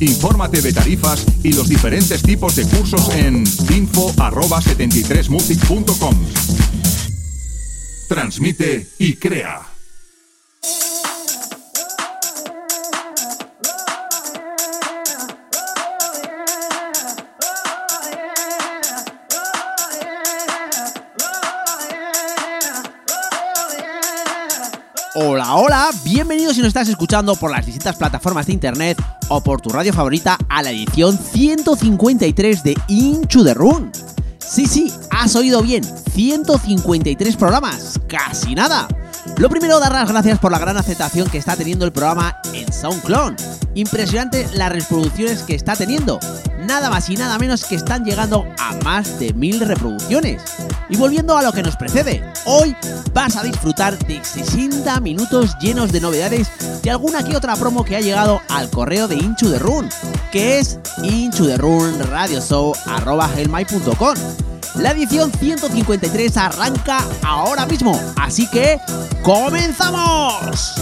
Infórmate de tarifas y los diferentes tipos de cursos en info@73music.com. Transmite y crea. Hola, hola, bienvenidos si nos estás escuchando por las distintas plataformas de internet o por tu radio favorita a la edición 153 de Into the Run. Sí, sí, has oído bien, 153 programas, casi nada. Lo primero, dar las gracias por la gran aceptación que está teniendo el programa en SoundCloud. Impresionante las reproducciones que está teniendo. Nada más y nada menos que están llegando a más de mil reproducciones. Y volviendo a lo que nos precede, hoy vas a disfrutar de 60 minutos llenos de novedades y alguna que otra promo que ha llegado al correo de Inchu the Run, que es inchutherunradioshow.com. La edición 153 arranca ahora mismo, así que ¡comenzamos!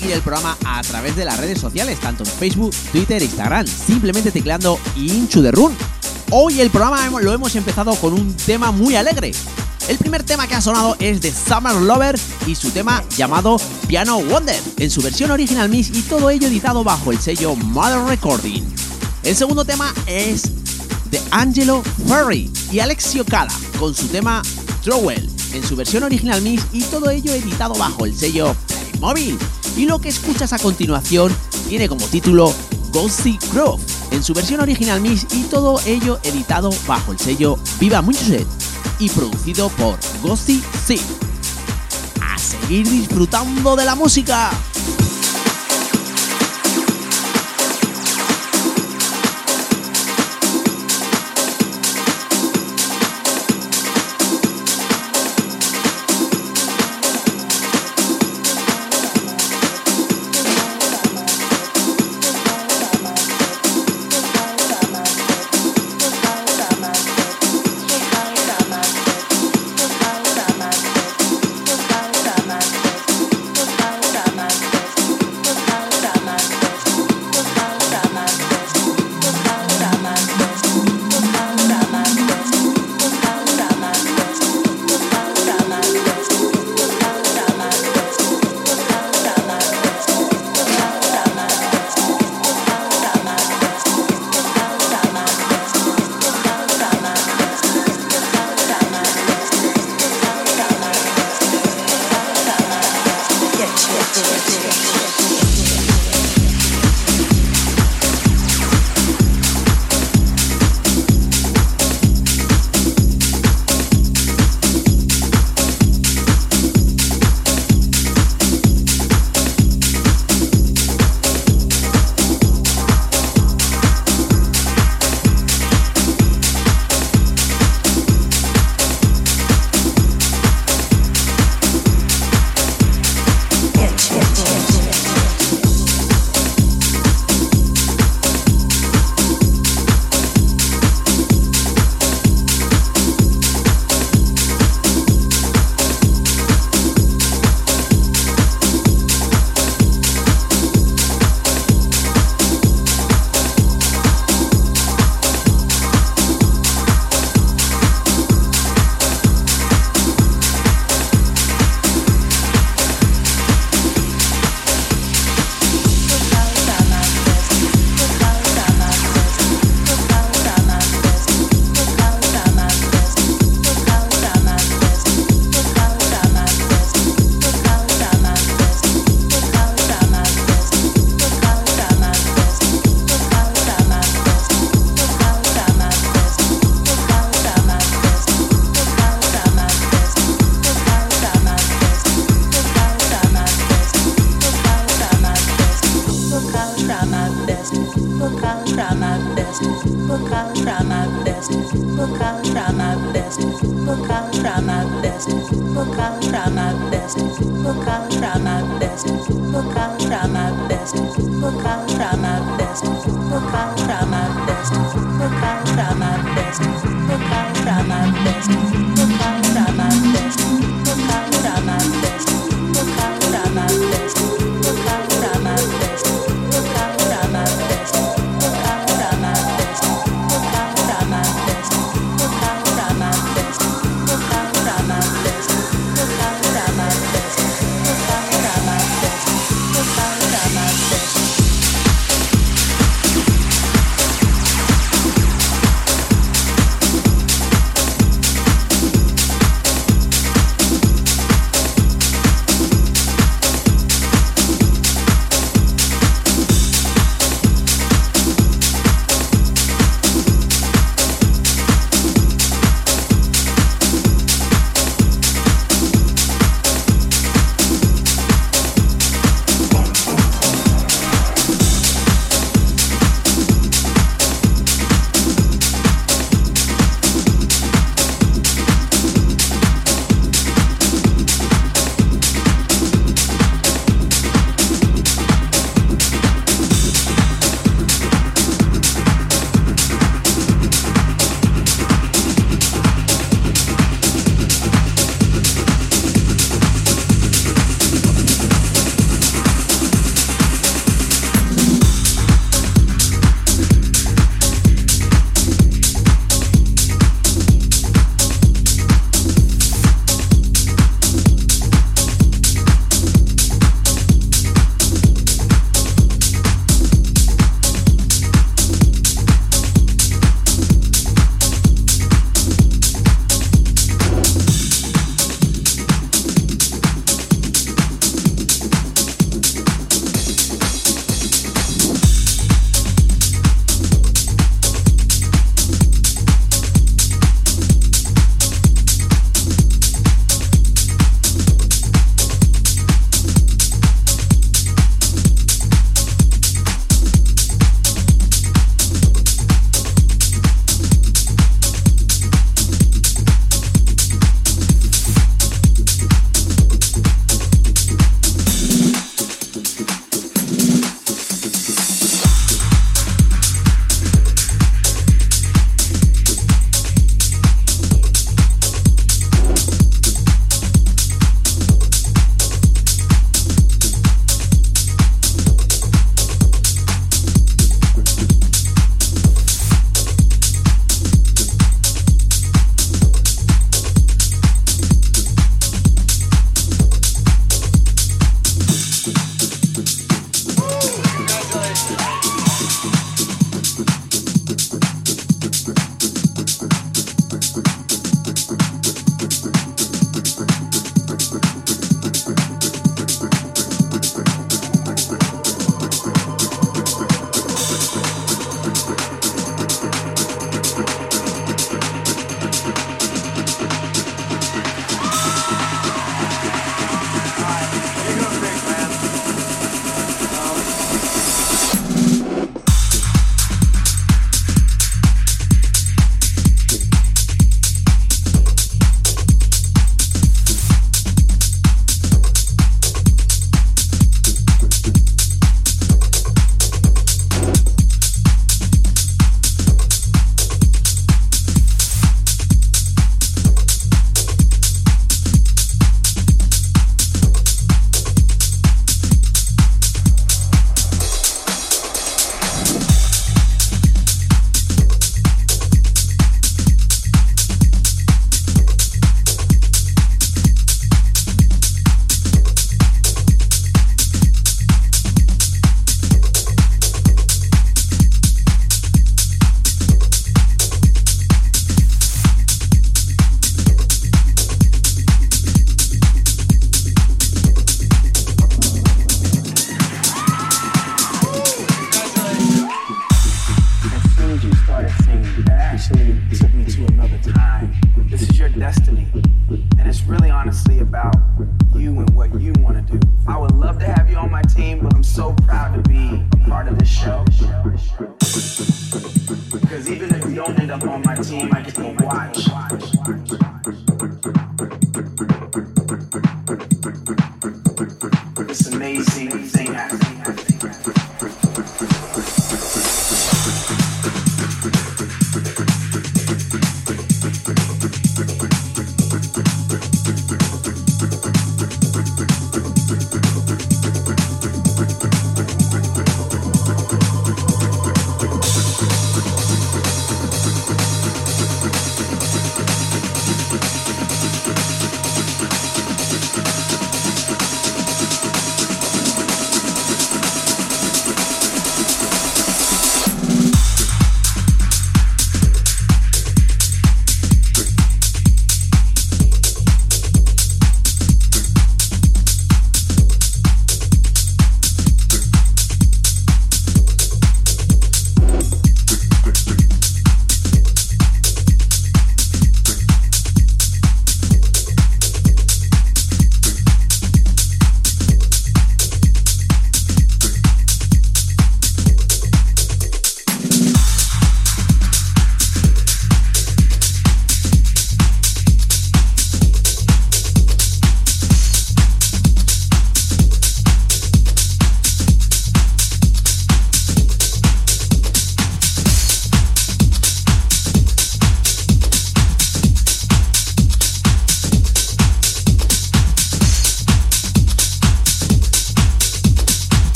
Seguir el programa a través de las redes sociales, tanto en Facebook, Twitter e Instagram, simplemente tecleando Inchu de Run. Hoy el programa lo hemos empezado con un tema muy alegre. El primer tema que ha sonado es de Summer Lover y su tema llamado Piano Wonder, en su versión original Miss y todo ello editado bajo el sello Mother Recording. El segundo tema es de Angelo Ferry y Alexio Cala con su tema Trowell, en su versión original Miss y todo ello editado bajo el sello móvil. Y lo que escuchas a continuación tiene como título Ghosty Grove, en su versión original Mix y todo ello editado bajo el sello Viva Music y producido por Ghosty C. A seguir disfrutando de la música.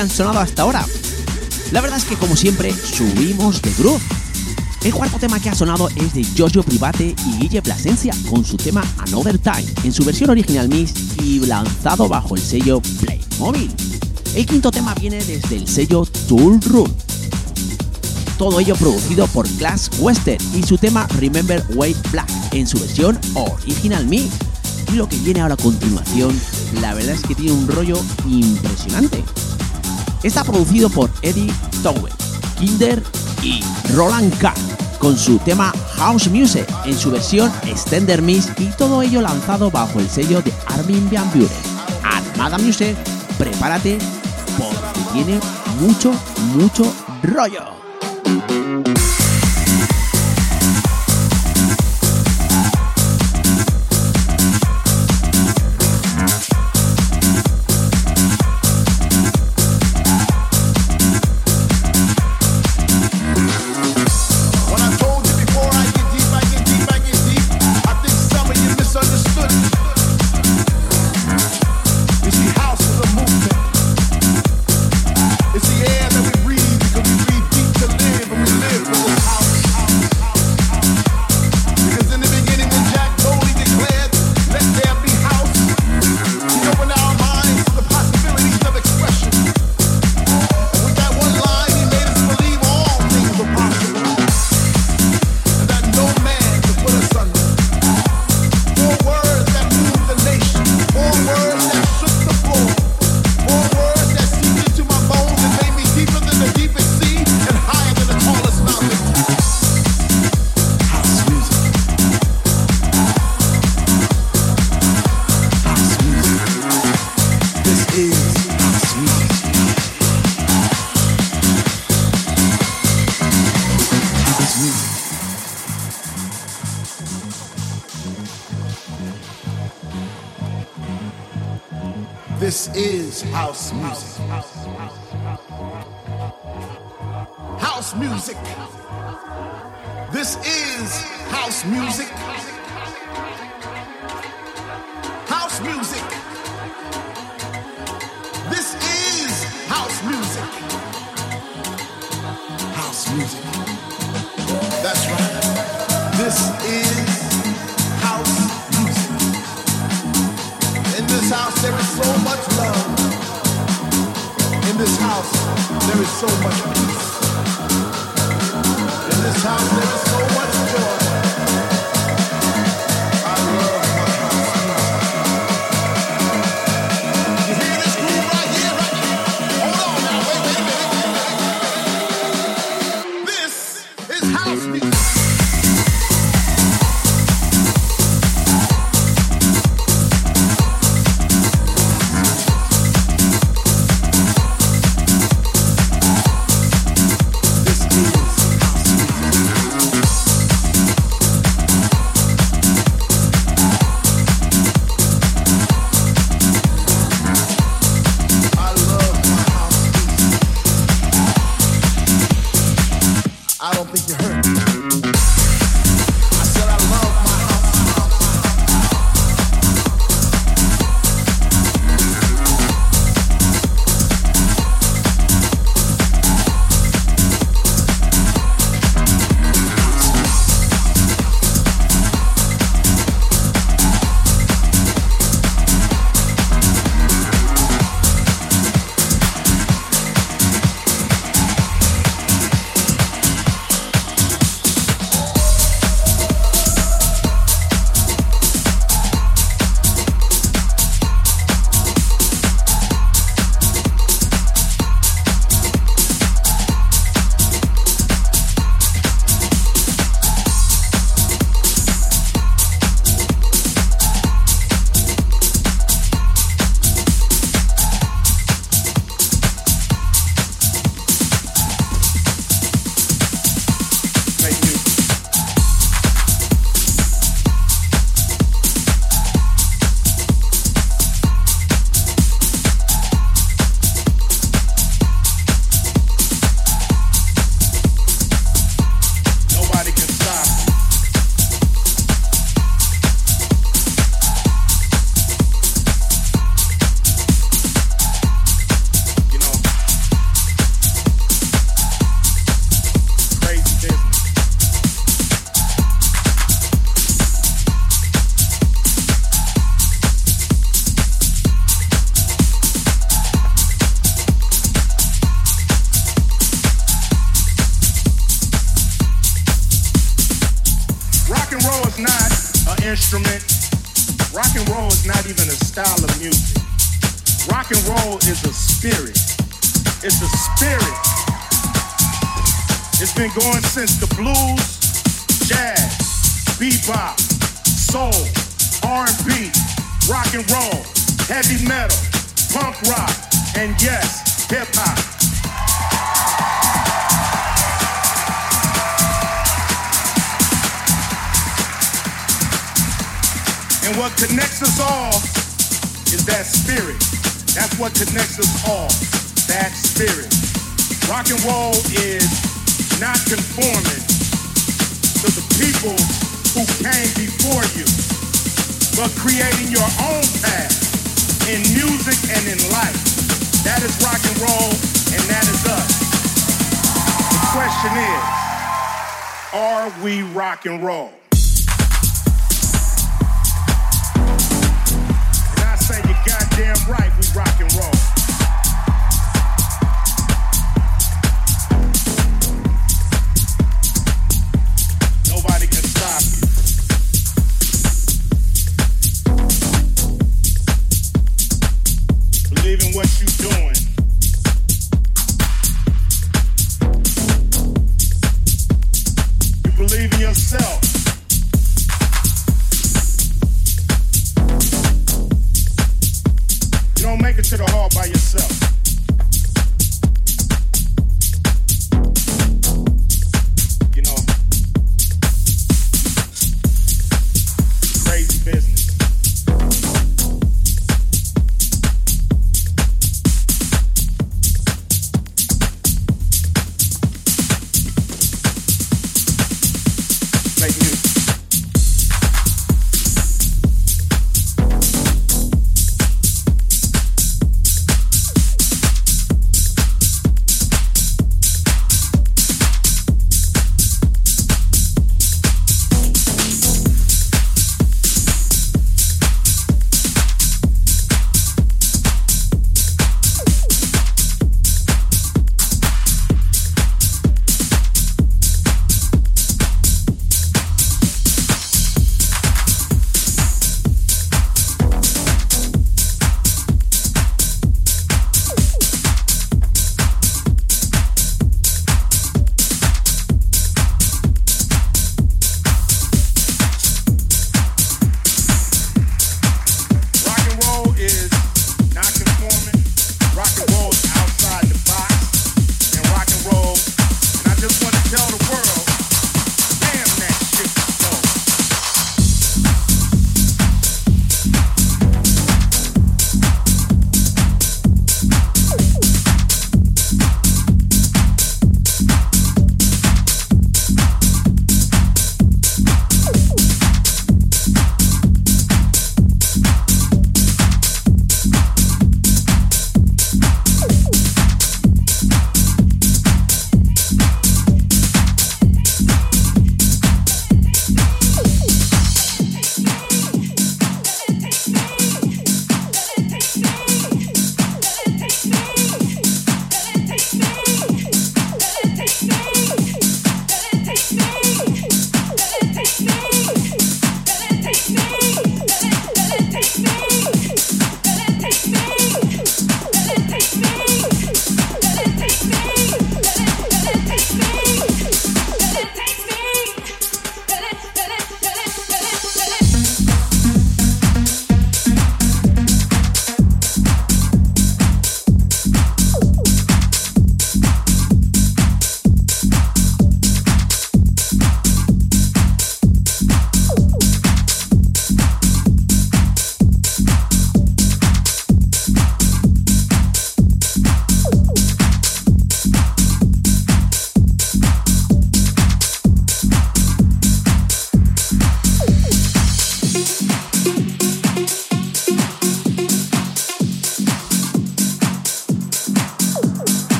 Han sonado hasta ahora? La verdad es que como siempre subimos de groove. El cuarto tema que ha sonado es de Jojo Private y Guille Plasencia con su tema Another Time en su versión original mix y lanzado bajo el sello Playmobil. El quinto tema viene desde el sello Tool Room. Todo ello producido por Glass Western y su tema Remember Wade Black en su versión original mix. Y lo que viene ahora a continuación, la verdad es que tiene un rollo impresionante. Está producido por Eddie Towe, Kinder y Roland K. con su tema House Music en su versión Extender Mix y todo ello lanzado bajo el sello de Armin Van Buren. Armada Music, prepárate porque tiene mucho, mucho rollo. House music. House music. This is house music. House music. That's right. This is house music. In this house, there is so much love. In this house, there is so much peace. In this house, there is the people who came before you, but creating your own path in music and in life. That is rock and roll, and that is us. The question is, are we rock and roll? And I say you're goddamn right, we rock and roll.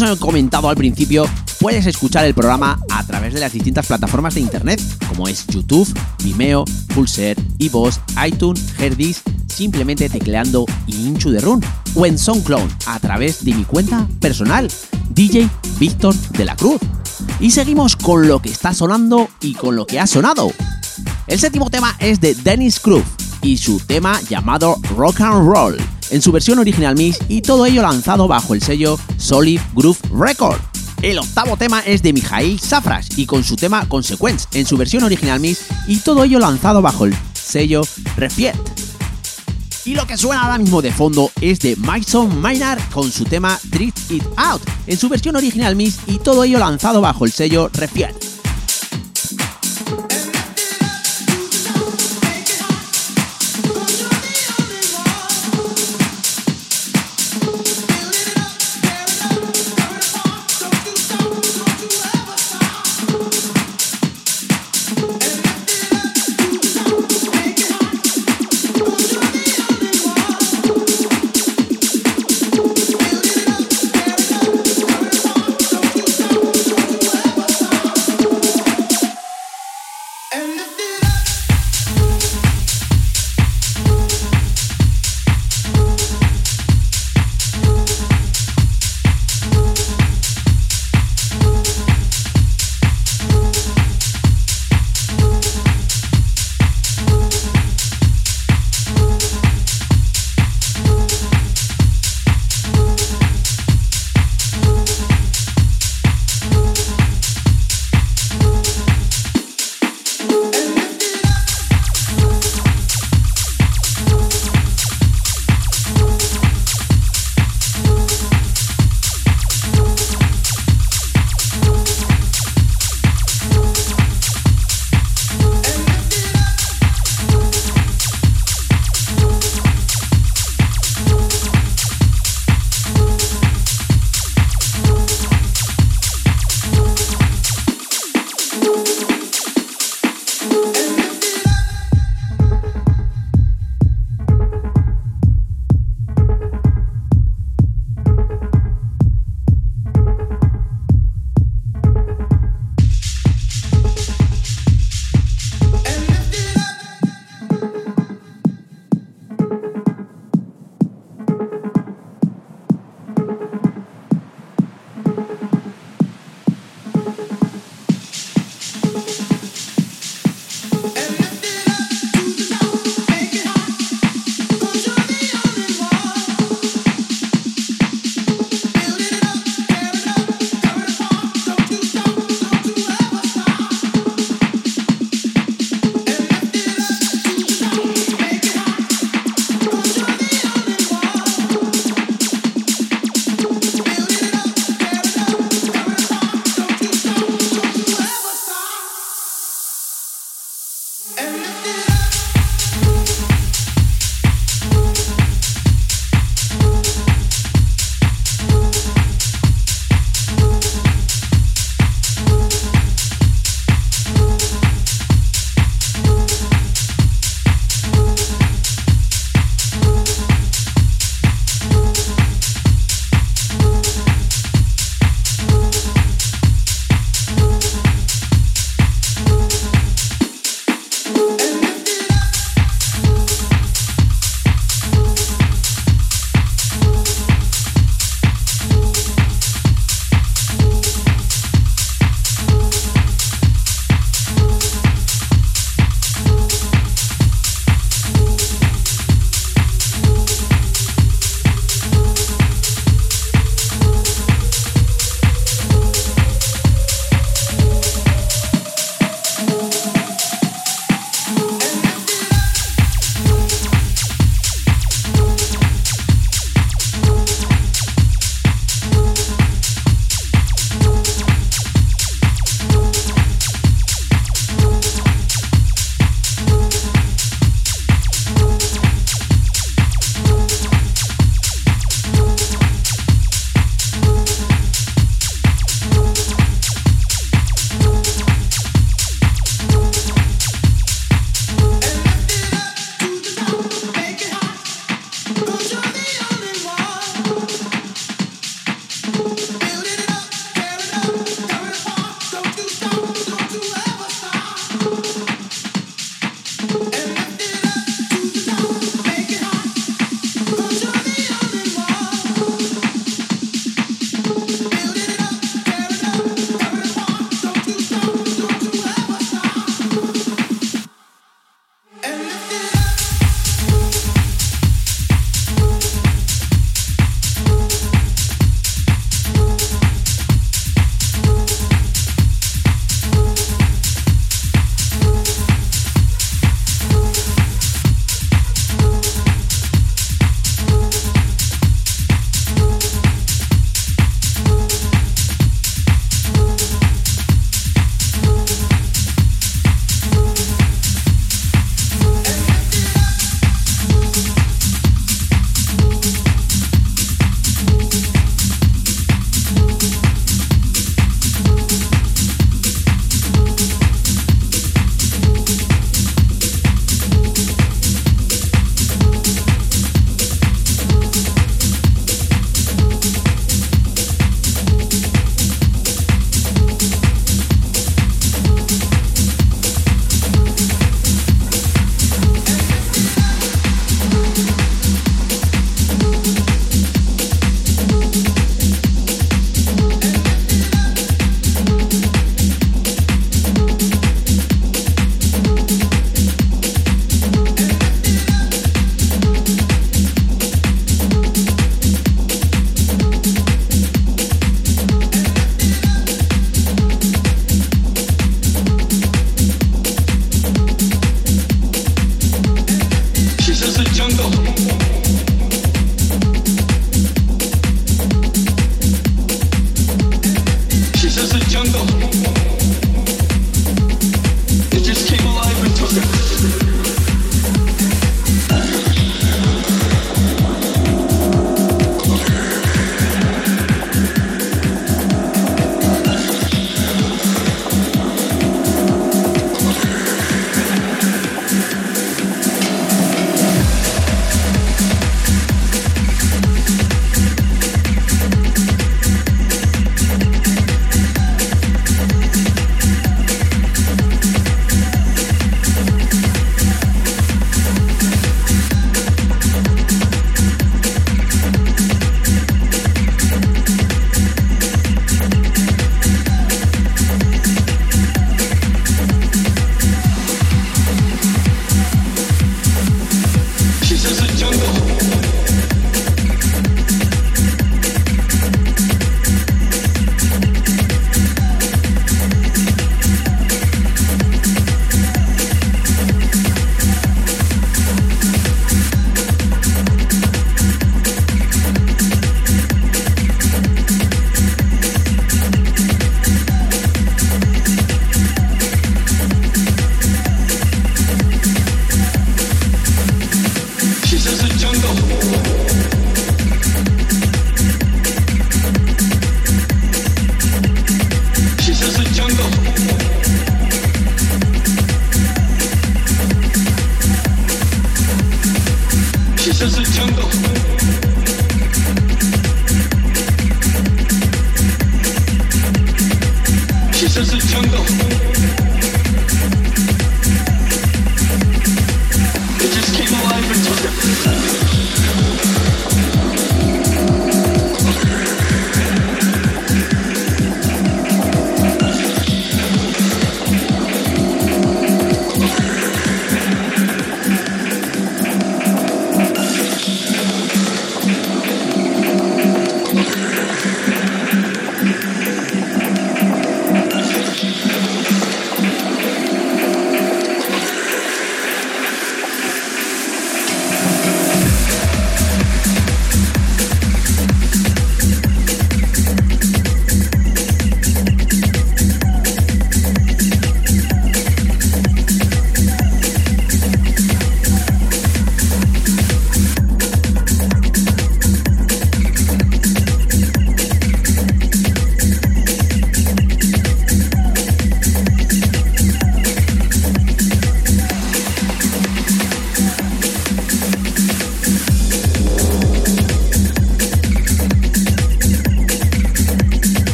Nos han comentado al principio, puedes escuchar el programa a través de las distintas plataformas de internet, como es YouTube, Vimeo, Pulser, iVoox, iTunes, Herdis, simplemente tecleando Inchu de Run, o en SoundCloud a través de mi cuenta personal, DJ Víctor de la Cruz. Y seguimos con lo que está sonando y con lo que ha sonado. El séptimo tema es de Dennis Cruz y su tema llamado Rock and Roll, en su versión original mix y todo ello lanzado bajo el sello Solid Groove Record. El octavo tema es de Mijail Safras y con su tema Consequence en su versión original mix y todo ello lanzado bajo el sello Refiet. Y lo que suena ahora mismo de fondo es de Mason Maynard con su tema Treat It Out en su versión original mix y todo ello lanzado bajo el sello Refiet.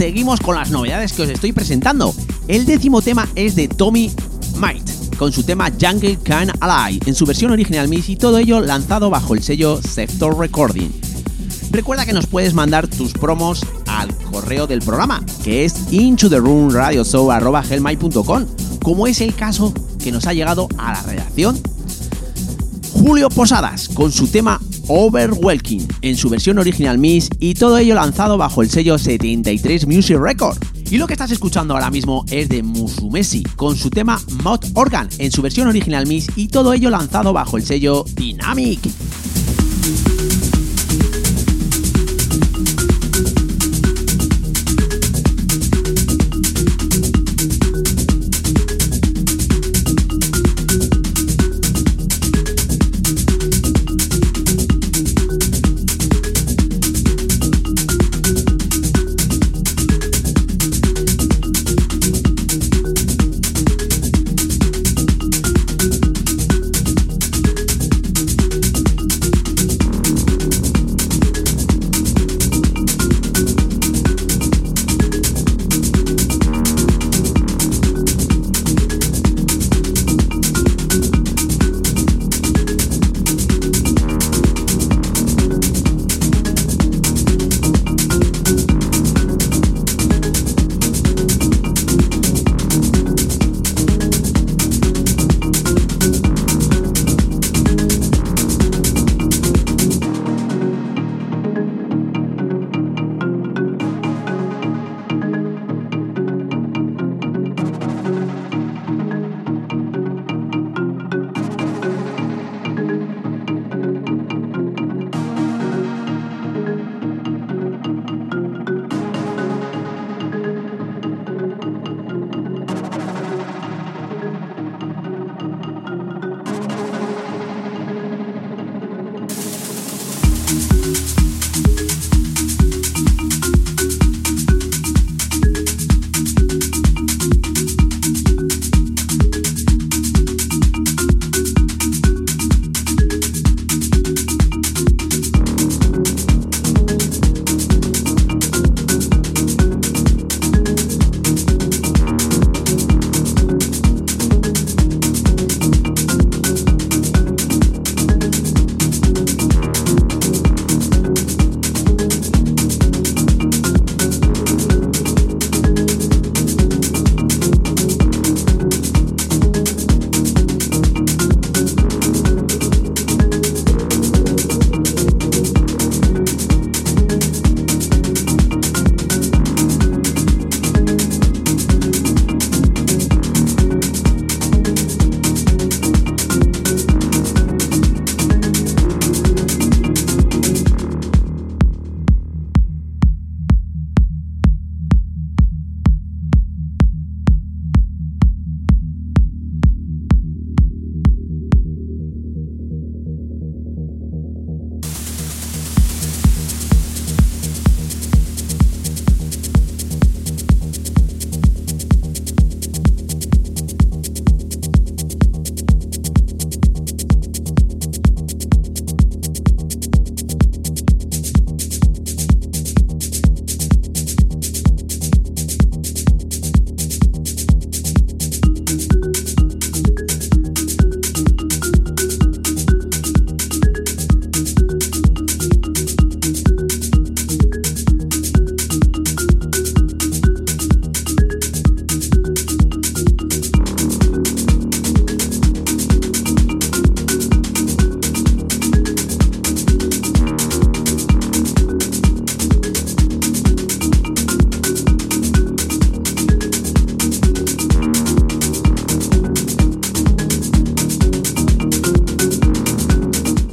Seguimos con las novedades que os estoy presentando. El décimo tema es de Tommy Might, con su tema Jungle Can Ally, en su versión original mix y todo ello lanzado bajo el sello Sector Recording. Recuerda que nos puedes mandar tus promos al correo del programa, que es into the room radio como es el caso que nos ha llegado a la redacción. Julio Posadas, con su tema Overwhelming, en su versión original Miss, y todo ello lanzado bajo el sello 73 Music Record. Y lo que estás escuchando ahora mismo es de Musumesi, con su tema Mod Organ, en su versión original Miss, y todo ello lanzado bajo el sello Dynamic.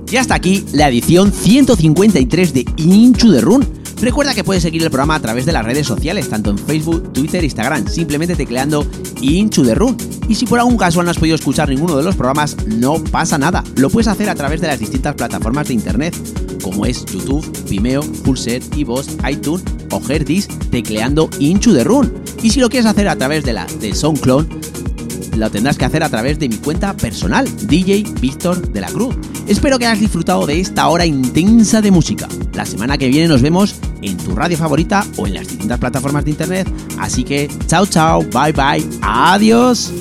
Y hasta aquí la edición 153 de Into the Run. Recuerda que puedes seguir el programa a través de las redes sociales, tanto en Facebook, Twitter, Instagram, simplemente tecleando Into the Run. Y si por algún caso no has podido escuchar ninguno de los programas, no pasa nada. Lo puedes hacer a través de las distintas plataformas de internet, como es YouTube, Vimeo, Pulser, iVoox, iTunes o Herdis, tecleando Into the Run. Y si lo quieres hacer a través de la de SoundCloud, lo tendrás que hacer a través de mi cuenta personal, DJ Víctor de la Cruz. Espero que hayas disfrutado de esta hora intensa de música. La semana que viene nos vemos en tu radio favorita o en las distintas plataformas de internet. Así que chao chao, bye bye, adiós.